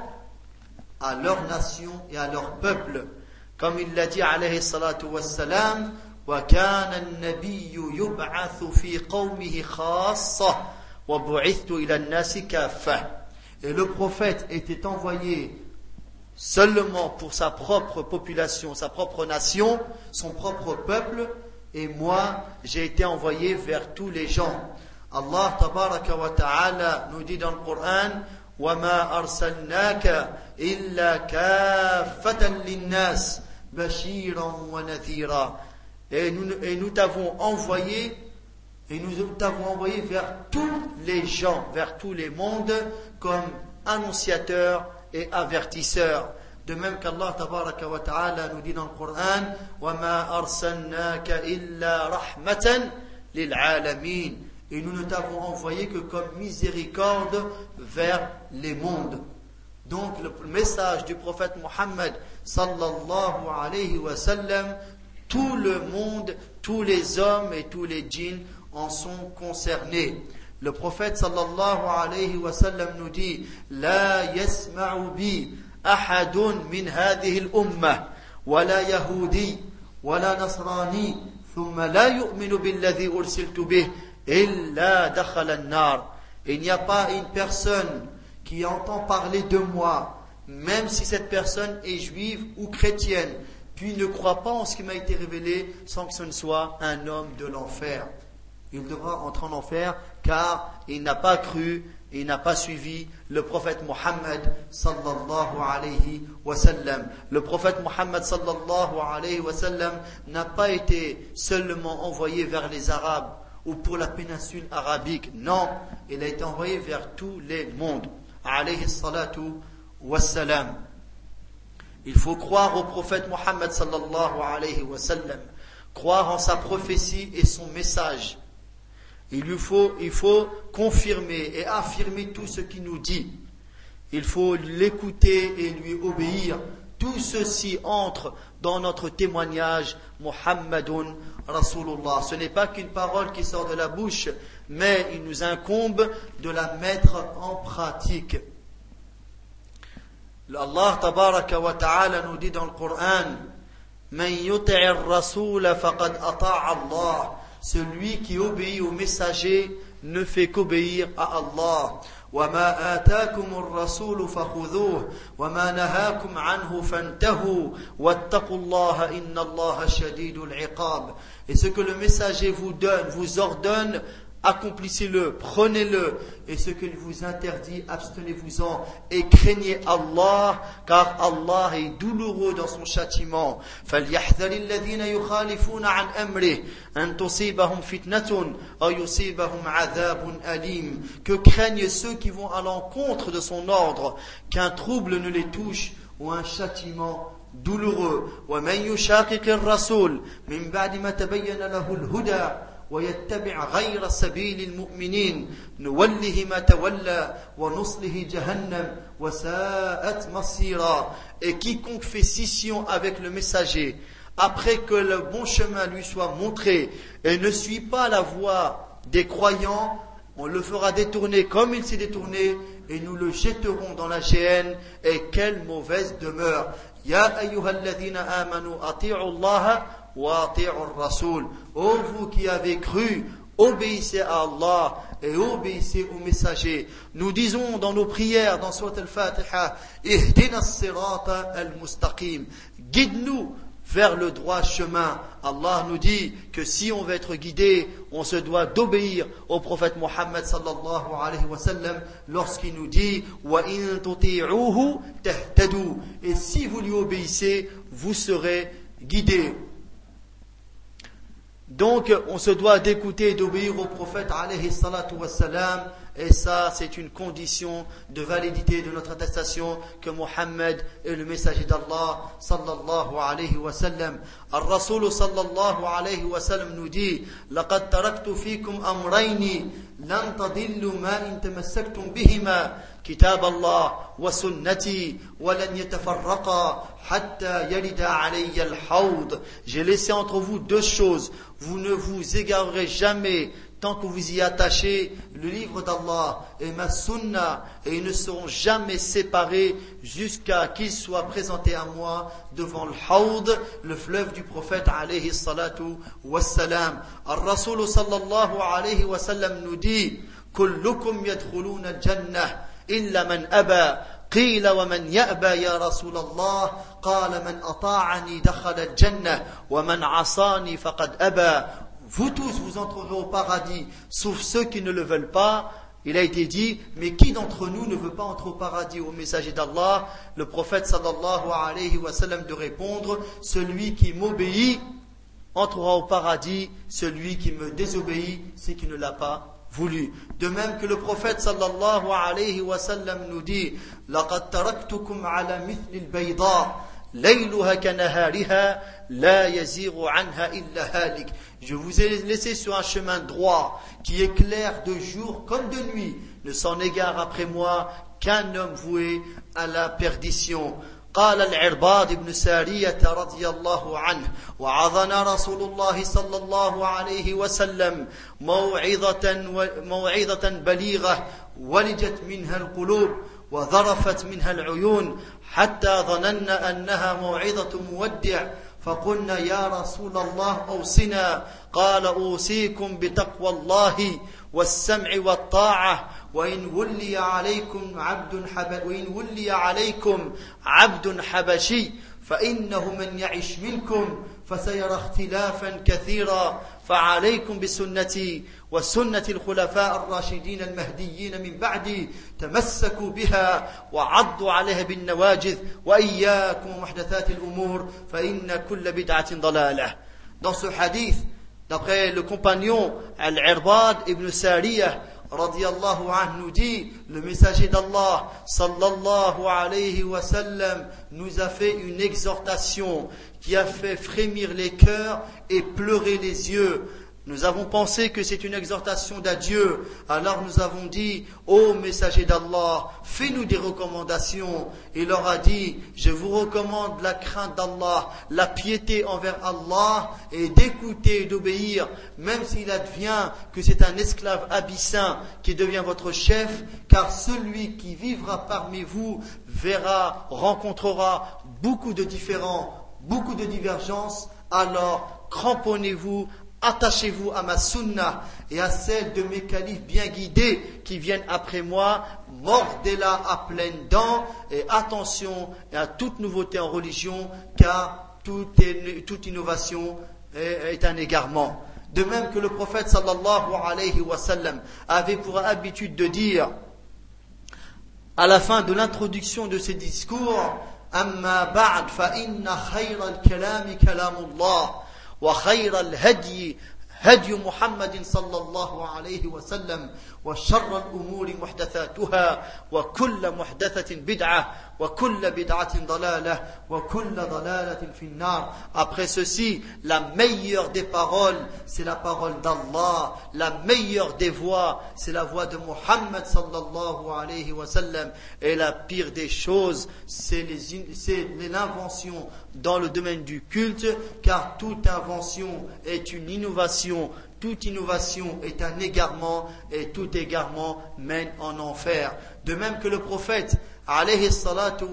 à leur nation et à leur peuple. Comme il l'a dit alayhi salatu wassalam, وكان النبي يبعث في قومه خاصة وبعثت إلى الناس كافة Et le prophète était envoyé seulement pour sa propre population, sa propre nation, son propre peuple, et moi, j'ai été envoyé vers tous les gens. Allah tabaraka wa ta'ala nous dit dans le Coran, وما أرسلناك إلا كافة للناس بشيرا ونذيرا et nous, et nous t'avons envoyé et nous t'avons envoyé vers tous les gens, vers tous les mondes comme annonciateur et avertisseur. De même qu'Allah tabaraka wa ta'ala nous dit dans le Coran وَمَا أَرْسَلْنَاكَ إِلَّا رَحْمَةً لِلْعَالَمِينَ Et nous ne t'avons envoyé que comme miséricorde vers les mondes. Donc le message du prophète Muhammad sallallahu alayhi wa sallam, tout le monde, tous les hommes et tous les djinns en sont concernés. Le prophète sallallahu alayhi wa sallam nous dit La yasma'u bi ahadun min hadhihi al-ummah wa la yahudi wa la nasrani thumma la yu'minu billadhi ursiltu bih illa dakhala an-nar. Il n'y a pas une personne qui entend parler de moi, même si cette personne est juive ou chrétienne, puis ne croit pas en ce qui m'a été révélé sans que ce ne soit un homme de l'enfer. Il devra entrer en enfer car il n'a pas cru, il n'a pas suivi le prophète Mohammed sallallahu alayhi wa sallam. Le prophète Mohammed sallallahu alayhi wa sallam n'a pas été seulement envoyé vers les Arabes ou pour la péninsule arabique. Non, il a été envoyé vers tous les mondes. Alayhi salatu wa sallam. Il faut croire au prophète Mohammed sallallahu alayhi wa sallam, croire en sa prophétie et son message. Il lui faut, il faut confirmer et affirmer tout ce qu'il nous dit. Il faut l'écouter et lui obéir. Tout ceci entre dans notre témoignage Muhammadun Rasulullah. Ce n'est pas qu'une parole qui sort de la bouche, mais il nous incombe de la mettre en pratique. الله تبارك وتعالى نودد القرآن من يطع الرسول فقد أطاع الله. Celui qui obéit au messager ne fait qu'obéir à Allah. وما آتاكم الرسول فخذوه وما نهاكم عنه فانتهوا واتقوا الله إن الله شديد العقاب. Et ce que le messager vous donne vous ordonne accomplissez-le, prenez-le, et ce qu'il vous interdit, abstenez-vous-en, et craignez Allah, car Allah est douloureux dans son châtiment. فَلْيَحْذَرِ الَّذِينَ يُخَالِفُونَ عَنْ أَمْرِهِ أَنْ تُصِيبَهُمْ فِتْنَةٌ أَوْ يُصِيبَهُمْ عَذَابٌ أَلِيمٌ Que craignent ceux qui vont à l'encontre de son ordre, qu'un trouble ne les touche, ou un châtiment douloureux. وَمَنْ يُشَاقِقِ الرَّسُولِ مِنْ بَعْدِ مَا تَبَيَّنَ لَهُ الْهُدَى ويتبع غير سبيل المؤمنين نوله ما تولى ونصله جهنم وساءت مصيرا et quiconque fait scission avec le messager après que le bon chemin lui soit montré et ne suit pas la voie des croyants on le fera détourner comme il s'est détourné et nous le jetterons dans la géhenne et quelle mauvaise demeure Ya ayyuhalladhina amanu ati'u Allah rasoul. Ô vous qui avez cru, obéissez à Allah et obéissez aux messagers. Nous disons dans nos prières, dans Surat al-Fatiha, sirata al-mustaqim. Guide-nous vers le droit chemin. Allah nous dit que si on veut être guidé, on se doit d'obéir au prophète Muhammad sallallahu alayhi wa sallam lorsqu'il nous dit wa in Et si vous lui obéissez, vous serez guidés. Donc, on se doit d'écouter et d'obéir au prophète alayhi salatu wassalam, et ça, c'est une condition de validité de notre attestation que Mohammed est le messager d'Allah sallallahu alayhi wa sallam. Al-Rasul sallallahu alayhi wa sallam nous dit لقد تركت فيكم أمرين لن تضلوا ما إن تمسكتم بهما كتاب الله وسنتي ولن يتفرقا حتى يرد علي الحوض J'ai laissé entre vous deux choses. Vous ne vous égarerez jamais tant que vous y attachez le livre d'Allah et ma sunna, et ils ne seront jamais séparés jusqu'à qu'ils soient présentés à moi devant le Haoud, le fleuve du prophète alayhi salatu wassalam. Al-Rasul sallallahu alayhi wa sallam nous dit, كلكم يدخلون الجنة إلا من أبى قيل ومن يأبى يا رسول الله قال من أطاعني دخل الجنة ومن عصاني فقد أبى vous tous, vous entrerez au paradis, sauf ceux qui ne le veulent pas. il a été dit, mais qui d'entre nous ne veut pas entrer au paradis au messager d'Allah Le prophète sallallahu alayhi wa sallam de répondre, celui qui m'obéit entrera au paradis, celui qui me désobéit, c'est qui ne l'a pas voulu. De même que le prophète sallallahu alayhi wa sallam nous dit, لَقَدْ تَرَكْتُكُمْ عَلَى مِثْلِ الْبَيْضَاءِ لَيْلُهَا كَنَهَارِهَا لَا يَزِيغُ عَنْهَا إِلَّا هَالِكَ Je vous ai laissé sur un chemin droit qui est clair de jour comme de nuit. Ne s'en égare après moi qu'un homme voué à la perdition. قال العرباض بن سارية رضي الله عنه وعظنا رسول الله صلى الله عليه وسلم موعظة, موعظة بليغة ولجت منها القلوب وذرفت منها العيون حتى ظننا أنها موعظة مودع فقلنا يا رسول الله أوصنا. قال أوصيكم بتقوى الله والسمع والطاعة. وإن ولي عليكم عبد حب وإن ولي عليكم عبد حبشي فإنه من يعش منكم فسيرى اختلافا كثيرا. فعليكم بسنتي وسنة الخلفاء الراشدين المهديين من بعدي تمسكوا بها وعضوا عليها بالنواجذ وإياكم محدثات الأمور فإن كل بدعة ضلالة Dans ce hadith, d'après le compagnon Al-Irbad ibn Sariyah, radiallahu anhu nous dit, le messager d'Allah, sallallahu alayhi wa sallam, nous a fait une exhortation qui a fait frémir les cœurs et pleurer les yeux. Nous avons pensé que c'est une exhortation d'adieu. Alors nous avons dit, ô messager d'Allah, fais-nous des recommandations. Il leur a dit, je vous recommande la crainte d'Allah, la piété envers Allah et d'écouter et d'obéir, même s'il advient que c'est un esclave abyssin qui devient votre chef, car celui qui vivra parmi vous verra, rencontrera beaucoup de différents, beaucoup de divergences. Alors cramponnez-vous attachez-vous à ma sunna et à celle de mes califes bien guidés qui viennent après moi, mordez-la à pleines dents et attention à toute nouveauté en religion car toute, innovation est, un égarement. De même que le prophète sallallahu alayhi wa sallam avait pour habitude de dire à la fin de l'introduction de ses discours, Amma ba'd fa inna al-kalami kalamullah. وخير الهدي هدي محمد صلى الله عليه وسلم وشر الأمور محدثاتها وكل محدثة بدعة وكل بدعة ضلالة وكل ضلالة في النار Après ceci, la meilleure des paroles, c'est la parole d'Allah. La meilleure des voix, c'est la voix de Muhammad sallallahu alayhi wa sallam. Et la pire des choses, c'est l'invention dans le domaine du culte, car toute invention est une innovation toute innovation est un égarement et tout égarement mène en enfer. De même que le prophète alayhi salatu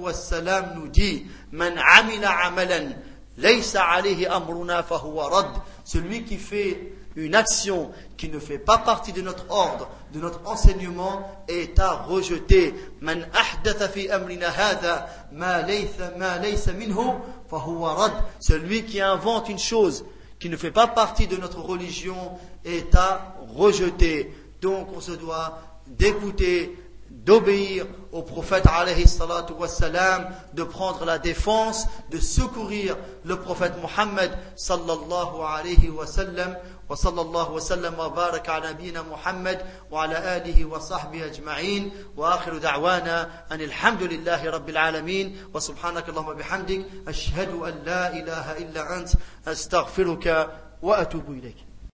nous dit Man amila amalan laysa alayhi amruna rad Celui qui fait une action qui ne fait pas partie de notre ordre, de notre enseignement, est à rejeter. Celui qui invente une chose qui ne fait pas partie de notre religion est à rejeter. Donc on se doit d'écouter, d'obéir au prophète alayhi salatu wassalam, de prendre la défense, de secourir le prophète Muhammad sallallahu alayhi wa sallam. وصلى الله وسلم وبارك على نبينا محمد وعلى آله وصحبه أجمعين. وآخر دعوانا أن الحمد لله رب العالمين. وسبحانك اللهم وبحمدك أشهد أن لا إله إلا أنت أستغفرك وأتوب إليك.